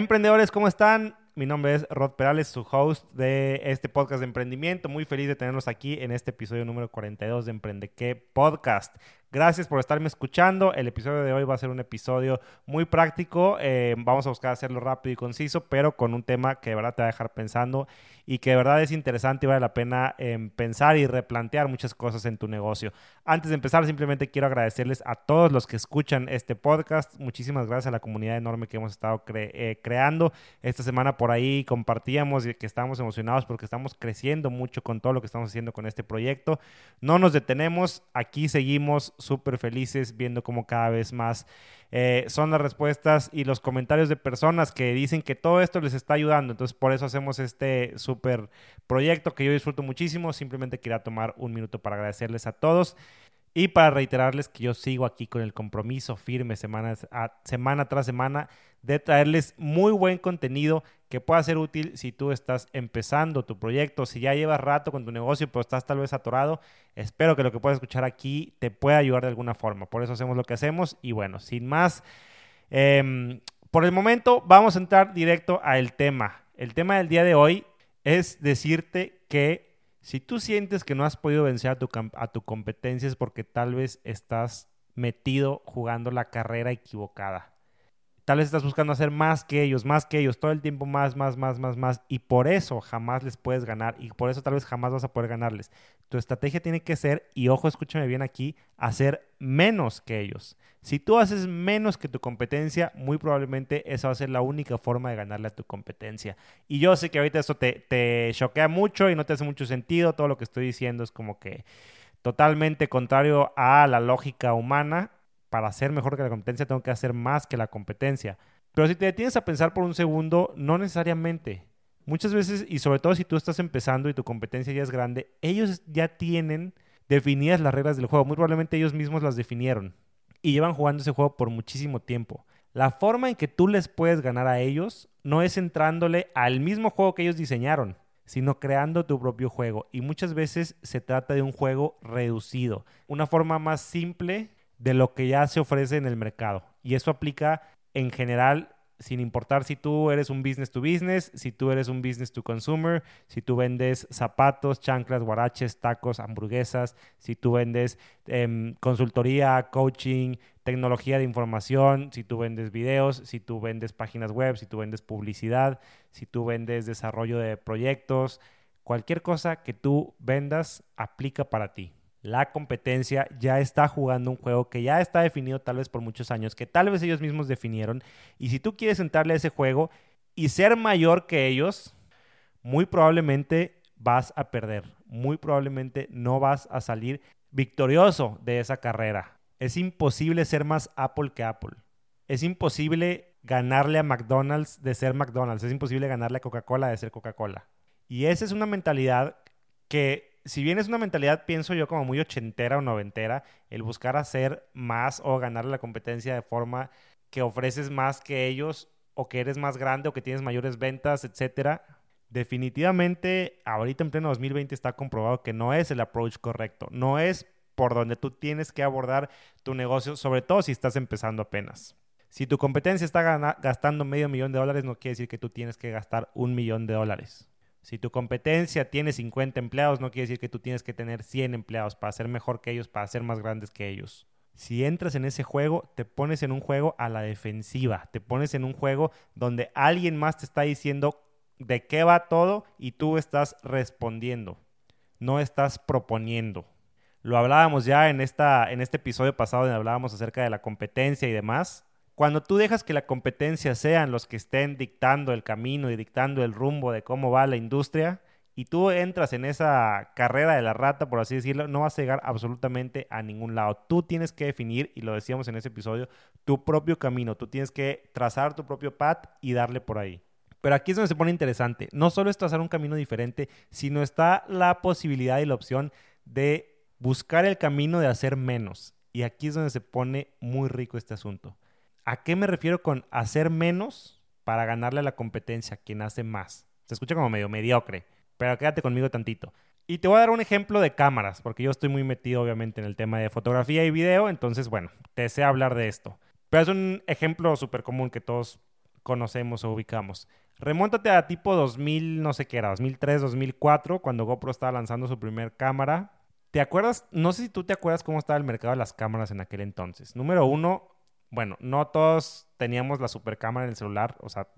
Emprendedores, ¿cómo están? Mi nombre es Rod Perales, su host de este podcast de emprendimiento. Muy feliz de tenerlos aquí en este episodio número 42 de Emprende qué Podcast. Gracias por estarme escuchando. El episodio de hoy va a ser un episodio muy práctico. Eh, vamos a buscar hacerlo rápido y conciso, pero con un tema que de verdad te va a dejar pensando y que de verdad es interesante y vale la pena em, pensar y replantear muchas cosas en tu negocio. Antes de empezar, simplemente quiero agradecerles a todos los que escuchan este podcast. Muchísimas gracias a la comunidad enorme que hemos estado eh, creando. Esta semana por ahí compartíamos que estamos emocionados porque estamos creciendo mucho con todo lo que estamos haciendo con este proyecto. No nos detenemos, aquí seguimos súper felices viendo cómo cada vez más eh, son las respuestas y los comentarios de personas que dicen que todo esto les está ayudando. Entonces, por eso hacemos este súper proyecto que yo disfruto muchísimo. Simplemente quería tomar un minuto para agradecerles a todos. Y para reiterarles que yo sigo aquí con el compromiso firme semana, semana tras semana de traerles muy buen contenido que pueda ser útil si tú estás empezando tu proyecto, si ya llevas rato con tu negocio pero estás tal vez atorado. Espero que lo que puedas escuchar aquí te pueda ayudar de alguna forma. Por eso hacemos lo que hacemos. Y bueno, sin más, em, por el momento vamos a entrar directo al tema. El tema del día de hoy es decirte que si tú sientes que no has podido vencer a tu, a tu competencia es porque tal vez estás metido jugando la carrera equivocada. Tal vez estás buscando hacer más que ellos, más que ellos, todo el tiempo más, más, más, más, más. Y por eso jamás les puedes ganar y por eso tal vez jamás vas a poder ganarles. Tu estrategia tiene que ser, y ojo, escúchame bien aquí, hacer menos que ellos. Si tú haces menos que tu competencia, muy probablemente esa va a ser la única forma de ganarle a tu competencia. Y yo sé que ahorita eso te, te choquea mucho y no te hace mucho sentido. Todo lo que estoy diciendo es como que totalmente contrario a la lógica humana para ser mejor que la competencia tengo que hacer más que la competencia. Pero si te detienes a pensar por un segundo, no necesariamente. Muchas veces, y sobre todo si tú estás empezando y tu competencia ya es grande, ellos ya tienen definidas las reglas del juego. Muy probablemente ellos mismos las definieron y llevan jugando ese juego por muchísimo tiempo. La forma en que tú les puedes ganar a ellos no es entrándole al mismo juego que ellos diseñaron, sino creando tu propio juego. Y muchas veces se trata de un juego reducido. Una forma más simple de lo que ya se ofrece en el mercado. Y eso aplica en general sin importar si tú eres un business to business, si tú eres un business to consumer, si tú vendes zapatos, chanclas, guaraches, tacos, hamburguesas, si tú vendes em, consultoría, coaching, tecnología de información, si tú vendes videos, si tú vendes páginas web, si tú vendes publicidad, si tú vendes desarrollo de proyectos, cualquier cosa que tú vendas aplica para ti la competencia ya está jugando un juego que ya está definido tal vez por muchos años, que tal vez ellos mismos definieron. Y si tú quieres entrarle a ese juego y ser mayor que ellos, muy probablemente vas a perder. Muy probablemente no vas a salir victorioso de esa carrera. Es imposible ser más Apple que Apple. Es imposible ganarle a McDonald's de ser McDonald's. Es imposible ganarle a Coca-Cola de ser Coca-Cola. Y esa es una mentalidad que si bien es una mentalidad, pienso yo, como muy ochentera o noventera, el buscar hacer más o ganar la competencia de forma que ofreces más que ellos o que eres más grande o que tienes mayores ventas, etcétera, definitivamente ahorita en pleno 2020 está comprobado que no es el approach correcto, no es por donde tú tienes que abordar tu negocio, sobre todo si estás empezando apenas. Si tu competencia está gastando medio millón de dólares, no quiere decir que tú tienes que gastar un millón de dólares. Si tu competencia tiene 50 empleados, no quiere decir que tú tienes que tener 100 empleados para ser mejor que ellos, para ser más grandes que ellos. Si entras en ese juego, te pones en un juego a la defensiva, te pones en un juego donde alguien más te está diciendo de qué va todo y tú estás respondiendo, no estás proponiendo. Lo hablábamos ya en, esta, en este episodio pasado donde hablábamos acerca de la competencia y demás. Cuando tú dejas que la competencia sean los que estén dictando el camino y dictando el rumbo de cómo va la industria, y tú entras en esa carrera de la rata, por así decirlo, no vas a llegar absolutamente a ningún lado. Tú tienes que definir, y lo decíamos en ese episodio, tu propio camino. Tú tienes que trazar tu propio path y darle por ahí. Pero aquí es donde se pone interesante. No solo es trazar un camino diferente, sino está la posibilidad y la opción de buscar el camino de hacer menos. Y aquí es donde se pone muy rico este asunto. ¿A qué me refiero con hacer menos para ganarle a la competencia, quien hace más? Se escucha como medio mediocre, pero quédate conmigo tantito. Y te voy a dar un ejemplo de cámaras, porque yo estoy muy metido obviamente en el tema de fotografía y video, entonces bueno, te sé hablar de esto. Pero es un ejemplo súper común que todos conocemos o ubicamos. Remóntate a tipo 2000, no sé qué era, 2003, 2004, cuando GoPro estaba lanzando su primer cámara. ¿Te acuerdas? No sé si tú te acuerdas cómo estaba el mercado de las cámaras en aquel entonces. Número uno, bueno, no todos teníamos la super cámara en el celular, o sea,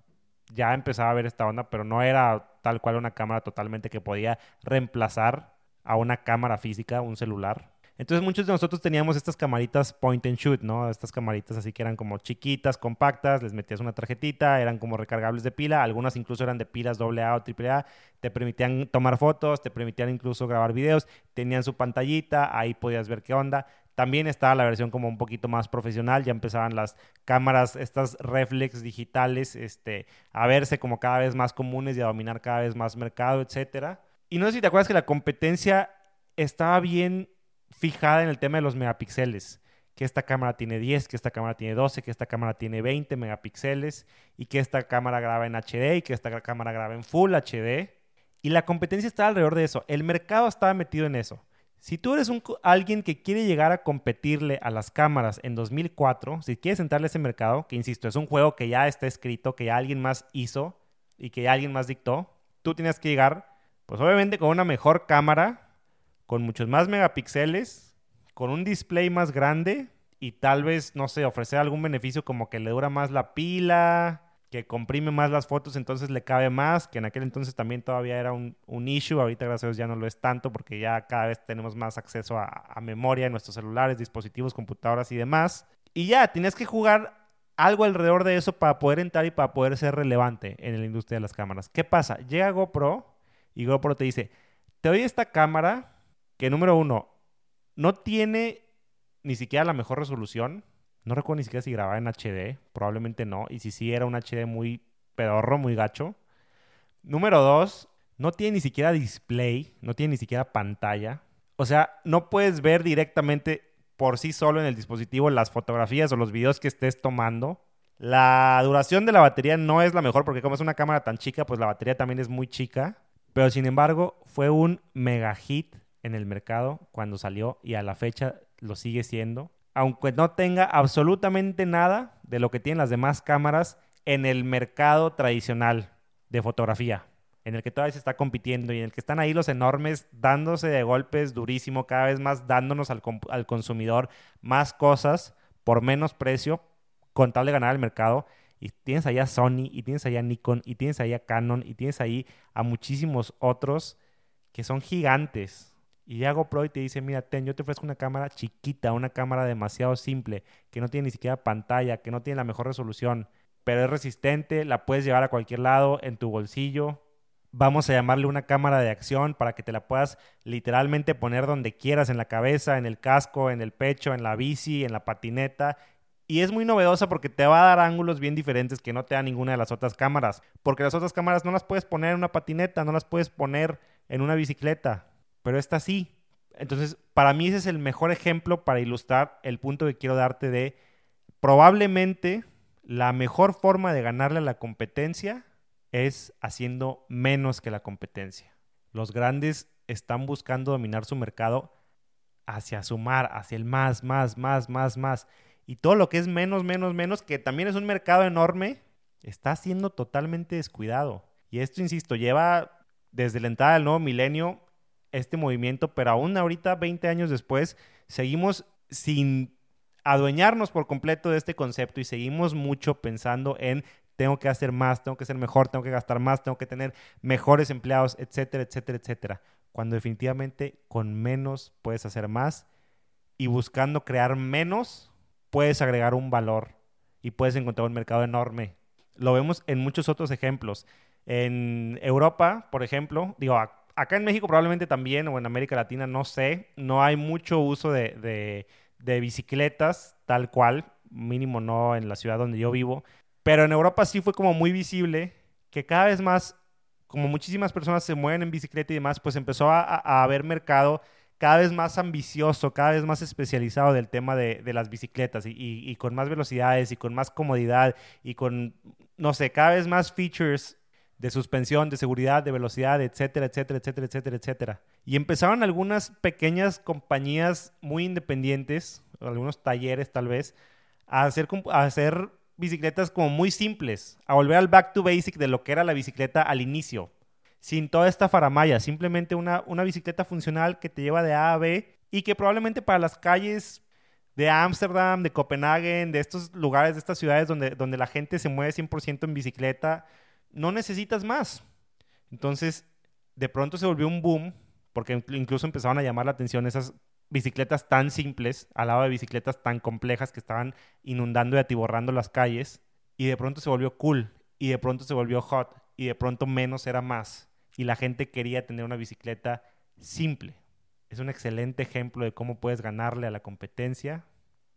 ya empezaba a ver esta onda, pero no era tal cual una cámara totalmente que podía reemplazar a una cámara física, un celular. Entonces muchos de nosotros teníamos estas camaritas point and shoot, ¿no? Estas camaritas así que eran como chiquitas, compactas, les metías una tarjetita, eran como recargables de pila, algunas incluso eran de pilas AA o AAA, te permitían tomar fotos, te permitían incluso grabar videos, tenían su pantallita, ahí podías ver qué onda. También estaba la versión como un poquito más profesional, ya empezaban las cámaras, estas reflex digitales, este, a verse como cada vez más comunes y a dominar cada vez más mercado, etcétera. Y no sé si te acuerdas que la competencia estaba bien fijada en el tema de los megapíxeles, que esta cámara tiene 10, que esta cámara tiene 12, que esta cámara tiene 20 megapíxeles y que esta cámara graba en HD y que esta cámara graba en Full HD. Y la competencia estaba alrededor de eso. El mercado estaba metido en eso. Si tú eres un, alguien que quiere llegar a competirle a las cámaras en 2004, si quieres entrarle a ese mercado, que insisto, es un juego que ya está escrito, que ya alguien más hizo y que ya alguien más dictó, tú tienes que llegar, pues obviamente con una mejor cámara, con muchos más megapíxeles, con un display más grande y tal vez, no sé, ofrecer algún beneficio como que le dura más la pila, que comprime más las fotos, entonces le cabe más, que en aquel entonces también todavía era un, issue, ahorita gracias a Dios ya no lo es tanto porque ya cada vez tenemos más acceso a, memoria en nuestros celulares, dispositivos, computadoras y demás. Y ya, tienes que jugar algo alrededor de eso para poder entrar y para poder ser relevante en la industria de las cámaras. ¿Qué pasa? Llega GoPro y GoPro te dice, te doy esta cámara que número uno, no tiene ni siquiera la mejor resolución, no recuerdo ni siquiera si grababa en HD, probablemente no. Y si sí, era un HD muy pedorro, muy gacho. Número dos, no tiene ni siquiera display, no tiene ni siquiera pantalla. O sea, no puedes ver directamente por sí solo en el dispositivo las fotografías o los videos que estés tomando. La duración de la batería no es la mejor porque como es una cámara tan chica, pues la batería también es muy chica. Pero sin embargo, fue un mega hit en el mercado cuando salió y a la fecha lo sigue siendo aunque no tenga absolutamente nada de lo que tienen las demás cámaras en el mercado tradicional de fotografía, en el que todavía se está compitiendo y en el que están ahí los enormes dándose de golpes durísimo, cada vez más dándonos al, consumidor más cosas por menos precio con tal de ganar el mercado. Y tienes ahí a Sony, y tienes ahí a Nikon, y tienes ahí a Canon, y tienes ahí a muchísimos otros que son gigantes y llega GoPro y te dice, mira, ten, yo te ofrezco una cámara chiquita, una cámara demasiado simple, que no tiene ni siquiera pantalla, que no tiene la mejor resolución, pero es resistente, la puedes llevar a cualquier lado, en tu bolsillo. Vamos a llamarle una cámara de acción para que te la puedas literalmente poner donde quieras, en la cabeza, en el casco, en el pecho, en la bici, en la patineta. Y es muy novedosa porque te va a dar ángulos bien diferentes que no te da ninguna de las otras cámaras. Porque las otras cámaras no las puedes poner en una patineta, no las puedes poner en una bicicleta pero esta sí. Entonces, para mí ese es el mejor ejemplo para ilustrar el punto que quiero darte de probablemente la mejor forma de ganarle a la competencia es haciendo menos que la competencia. Los grandes están buscando dominar su mercado hacia sumar, hacia el más, más, más, más, más. Y todo lo que es menos, menos, menos, que también es un mercado enorme, está siendo totalmente descuidado. Y esto, insisto, lleva desde la entrada del nuevo milenio este movimiento, pero aún ahorita, 20 años después, seguimos sin adueñarnos por completo de este concepto y seguimos mucho pensando en tengo que hacer más, tengo que ser mejor, tengo que gastar más, tengo que tener mejores empleados, etcétera, etcétera, etcétera. Cuando definitivamente con menos puedes hacer más y buscando crear menos puedes agregar un valor y puedes encontrar un mercado enorme. Lo vemos en muchos otros ejemplos. En Europa, por ejemplo, digo, acá en México probablemente también, o en América Latina, no sé, no hay mucho uso de, bicicletas tal cual, mínimo no en la ciudad donde yo vivo, pero en Europa sí fue como muy visible que cada vez más, como muchísimas personas se mueven en bicicleta y demás, pues empezó a, haber mercado cada vez más ambicioso, cada vez más especializado del tema de, las bicicletas y, y, con más velocidades y con más comodidad y con, no sé, cada vez más features de suspensión, de seguridad, de velocidad, etcétera, etcétera, etcétera, etcétera, etcétera. Y empezaron algunas pequeñas compañías muy independientes, algunos talleres tal vez, a hacer, a hacer bicicletas como muy simples, a volver al back to basic de lo que era la bicicleta al inicio, sin toda esta faramaya, simplemente una, una bicicleta funcional que te lleva de A a B y que probablemente para las calles de Ámsterdam, de Copenhague, de estos lugares, de estas ciudades donde, donde la gente se mueve 100% en bicicleta, no necesitas más. Entonces, de pronto se volvió un boom, porque incluso empezaron a llamar la atención esas bicicletas tan simples al lado de bicicletas tan complejas que estaban inundando y atiborrando las calles, y de pronto se volvió cool, y de pronto se volvió hot, y de pronto menos era más, y la gente quería tener una bicicleta simple. Es un excelente ejemplo de cómo puedes ganarle a la competencia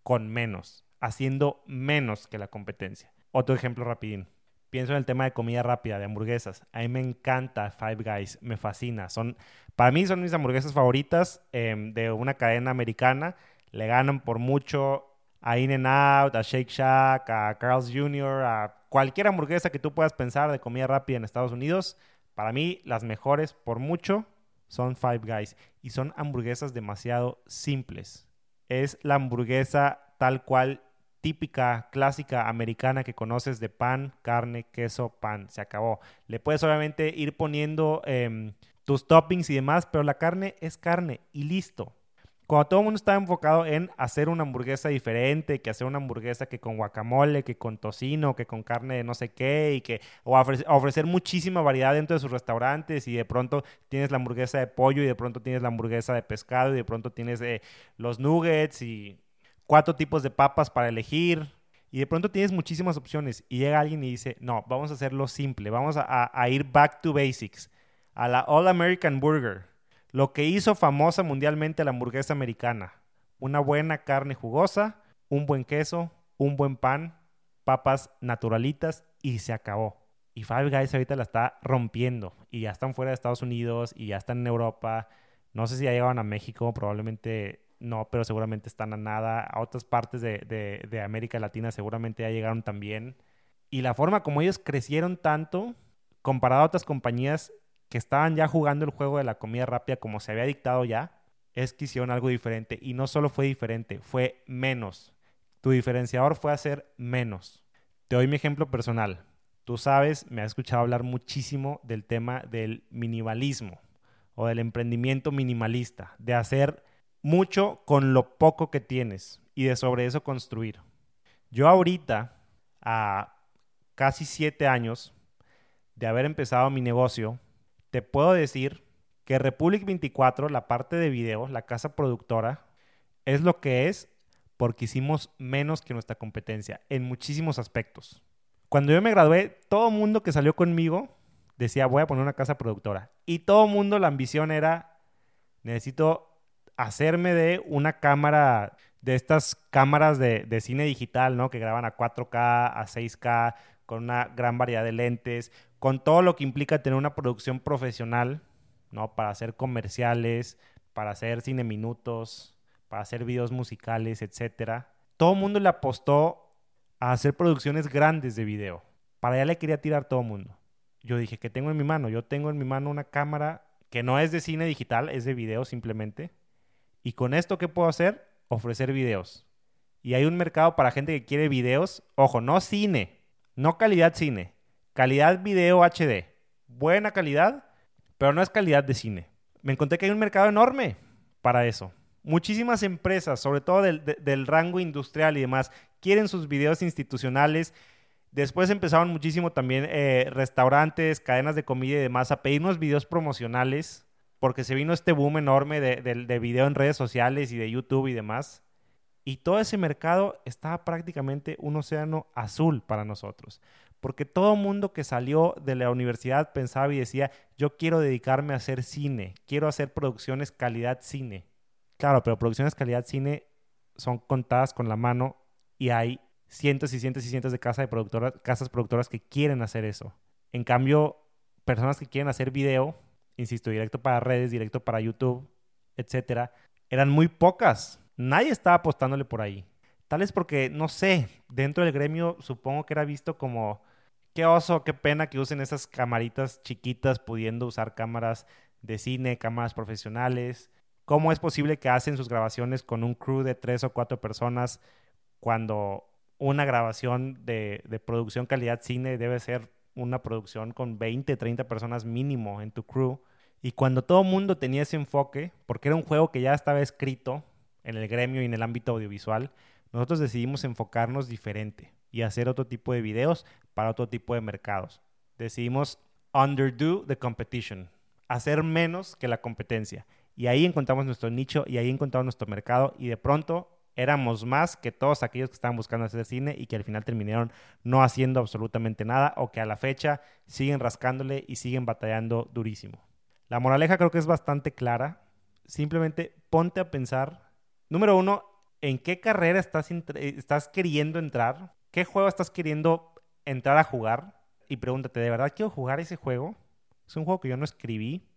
con menos, haciendo menos que la competencia. Otro ejemplo rapidín. Pienso en el tema de comida rápida, de hamburguesas. A mí me encanta Five Guys, me fascina. Son, para mí son mis hamburguesas favoritas em, de una cadena americana. Le ganan por mucho a In-N-Out, a Shake Shack, a Carl's Jr., a cualquier hamburguesa que tú puedas pensar de comida rápida en Estados Unidos. Para mí, las mejores por mucho son Five Guys. Y son hamburguesas demasiado simples es la hamburguesa tal cual típica, clásica, americana que conoces de pan, carne, queso, pan. Se acabó. Le puedes obviamente ir poniendo em, tus toppings y demás, pero la carne es carne y listo. Cuando todo el mundo estaba enfocado en hacer una hamburguesa diferente, que hacer una hamburguesa que con guacamole, que con tocino, que con carne de no sé qué, y que o ofrecer, muchísima variedad dentro de sus restaurantes, y de pronto tienes la hamburguesa de pollo, y de pronto tienes la hamburguesa de pescado, y de pronto tienes eh, los nuggets y cuatro tipos de papas para elegir, y de pronto tienes muchísimas opciones, y llega alguien y dice, no, vamos a hacerlo simple, vamos a ir back to basics, a la All American Burger lo que hizo famosa mundialmente la hamburguesa americana. Una buena carne jugosa, un buen queso, un buen pan, papas naturalitas y se acabó. Y Five Guys ahorita la está rompiendo y ya están fuera de Estados Unidos y ya están en Europa. No sé si ya llegaban a México, probablemente no, pero seguramente están a nada. A otras partes de, de América Latina seguramente ya llegaron también. Y la forma como ellos crecieron tanto, comparado a otras compañías, que estaban ya jugando el juego de la comida rápida como se había dictado ya, es que hicieron algo diferente. Y no solo fue diferente, fue menos. Tu diferenciador fue hacer menos. Te doy mi ejemplo personal. Tú sabes, me has escuchado hablar muchísimo del tema del minimalismo o del emprendimiento minimalista, de hacer mucho con lo poco que tienes y de sobre eso construir. Yo ahorita, a casi siete años de haber empezado mi negocio, te puedo decir que Republic 24, la parte de video, la casa productora, es lo que es porque hicimos menos que nuestra competencia en muchísimos aspectos. Cuando yo me gradué, todo mundo que salió conmigo decía, voy a poner una casa productora. Y todo mundo, la ambición era, necesito hacerme de una cámara, de estas cámaras de, cine digital, ¿no? Que graban a 4K, a 6K, con una gran variedad de lentes, con todo lo que implica tener una producción profesional, ¿no? Para hacer comerciales, para hacer cine minutos, para hacer videos musicales, etc. Todo el mundo le apostó a hacer producciones grandes de video. Para allá le quería tirar todo el mundo. Yo dije, ¿qué tengo en mi mano? Yo tengo en mi mano una cámara que no es de cine digital, es de video simplemente. Y con esto, ¿qué puedo hacer? Ofrecer videos. Y hay un mercado para gente que quiere videos. Ojo, no cine, no calidad cine, calidad video HD. Buena calidad, pero no es calidad de cine. Me encontré que hay un mercado enorme para eso. Muchísimas empresas, sobre todo del, rango industrial y demás, quieren sus videos institucionales. Después empezaron muchísimo también eh, restaurantes, cadenas de comida y demás a pedirnos videos promocionales porque se vino este boom enorme de, de, video en redes sociales y de YouTube y demás. Y todo ese mercado estaba prácticamente un océano azul para nosotros. Porque todo mundo que salió de la universidad pensaba y decía, yo quiero dedicarme a hacer cine, quiero hacer producciones calidad cine. Claro, pero producciones calidad cine son contadas con la mano y hay cientos y cientos y cientos de, casas, de productoras, casas productoras que quieren hacer eso. En cambio, personas que quieren hacer video, insisto, directo para redes, directo para YouTube, etcétera, eran muy pocas Nadie estaba apostándole por ahí. Tal es porque, no sé, dentro del gremio supongo que era visto como, qué oso, qué pena que usen esas camaritas chiquitas pudiendo usar cámaras de cine, cámaras profesionales. ¿Cómo es posible que hacen sus grabaciones con un crew de tres o cuatro personas cuando una grabación de, de producción calidad cine debe ser una producción con 20, 30 personas mínimo en tu crew. Y cuando todo el mundo tenía ese enfoque, porque era un juego que ya estaba escrito en el gremio y en el ámbito audiovisual, nosotros decidimos enfocarnos diferente y hacer otro tipo de videos para otro tipo de mercados. Decidimos underdo the competition, hacer menos que la competencia. Y ahí encontramos nuestro nicho y ahí encontramos nuestro mercado y de pronto éramos más que todos aquellos que estaban buscando hacer cine y que al final terminaron no haciendo absolutamente nada o que a la fecha siguen rascándole y siguen batallando durísimo. La moraleja creo que es bastante clara. Simplemente ponte a pensar, número uno, en qué carrera estás, estás queriendo entrar, qué juego estás queriendo entrar a jugar y pregúntate, ¿de verdad quiero jugar ese juego? Es un juego que yo no escribí,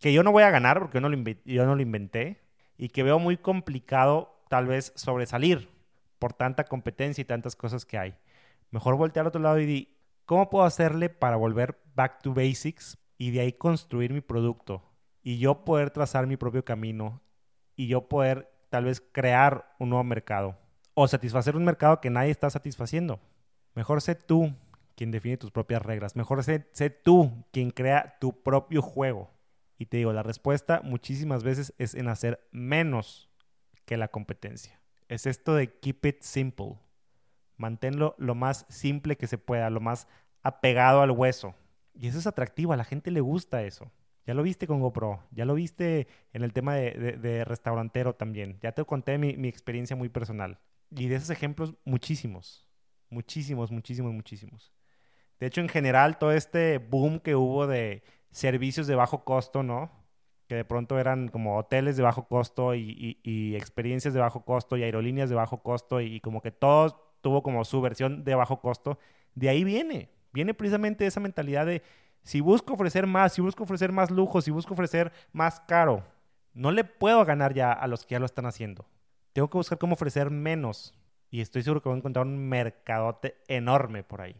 que yo no voy a ganar porque yo no lo, yo no lo inventé y que veo muy complicado tal vez sobresalir por tanta competencia y tantas cosas que hay. Mejor voltear al otro lado y di, ¿cómo puedo hacerle para volver back to basics y de ahí construir mi producto? Y yo poder trazar mi propio camino y yo poder tal vez crear un nuevo mercado o satisfacer un mercado que nadie está satisfaciendo. Mejor sé tú quien define tus propias reglas. Mejor sé, sé, tú quien crea tu propio juego. Y te digo, la respuesta muchísimas veces es en hacer menos que la competencia. Es esto de keep it simple. Manténlo lo más simple que se pueda, lo más apegado al hueso. Y eso es atractivo, a la gente le gusta eso. Ya lo viste con GoPro, ya lo viste en el tema de, restaurantero también. Ya te conté mi experiencia muy personal. Y de esos ejemplos, muchísimos. Muchísimos, muchísimos, muchísimos. De hecho, en general, todo este boom que hubo de servicios de bajo costo, ¿no? Que de pronto eran como hoteles de bajo costo y, experiencias de bajo costo y aerolíneas de bajo costo y, como que todo tuvo como su versión de bajo costo. De ahí viene, viene precisamente esa mentalidad de si busco ofrecer más, si busco ofrecer más lujo, si busco ofrecer más caro, no le puedo ganar ya a los que ya lo están haciendo. Tengo que buscar cómo ofrecer menos y estoy seguro que voy a encontrar un mercadote enorme por ahí.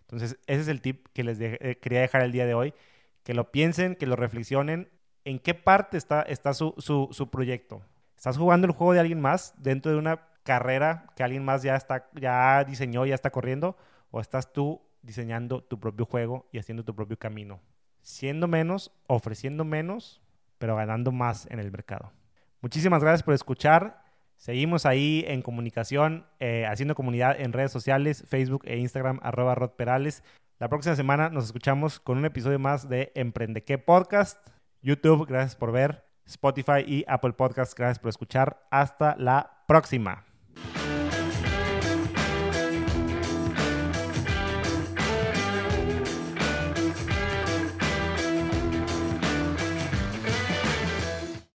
Entonces, ese es el tip que les eh, quería dejar el día de hoy. Que lo piensen, que lo reflexionen. ¿En qué parte está, está su, su, proyecto? ¿Estás jugando el juego de alguien más dentro de una carrera que alguien más ya, está, ya diseñó, ya está corriendo? ¿O estás tú diseñando tu propio juego y haciendo tu propio camino? Siendo menos, ofreciendo menos, pero ganando más en el mercado. Muchísimas gracias por escuchar. Seguimos ahí en comunicación, eh, haciendo comunidad en redes sociales, Facebook e Instagram, arroba Rod Perales. La próxima semana nos escuchamos con un episodio más de Emprende qué Podcast. YouTube, gracias por ver. Spotify y Apple Podcast, gracias por escuchar. Hasta la próxima.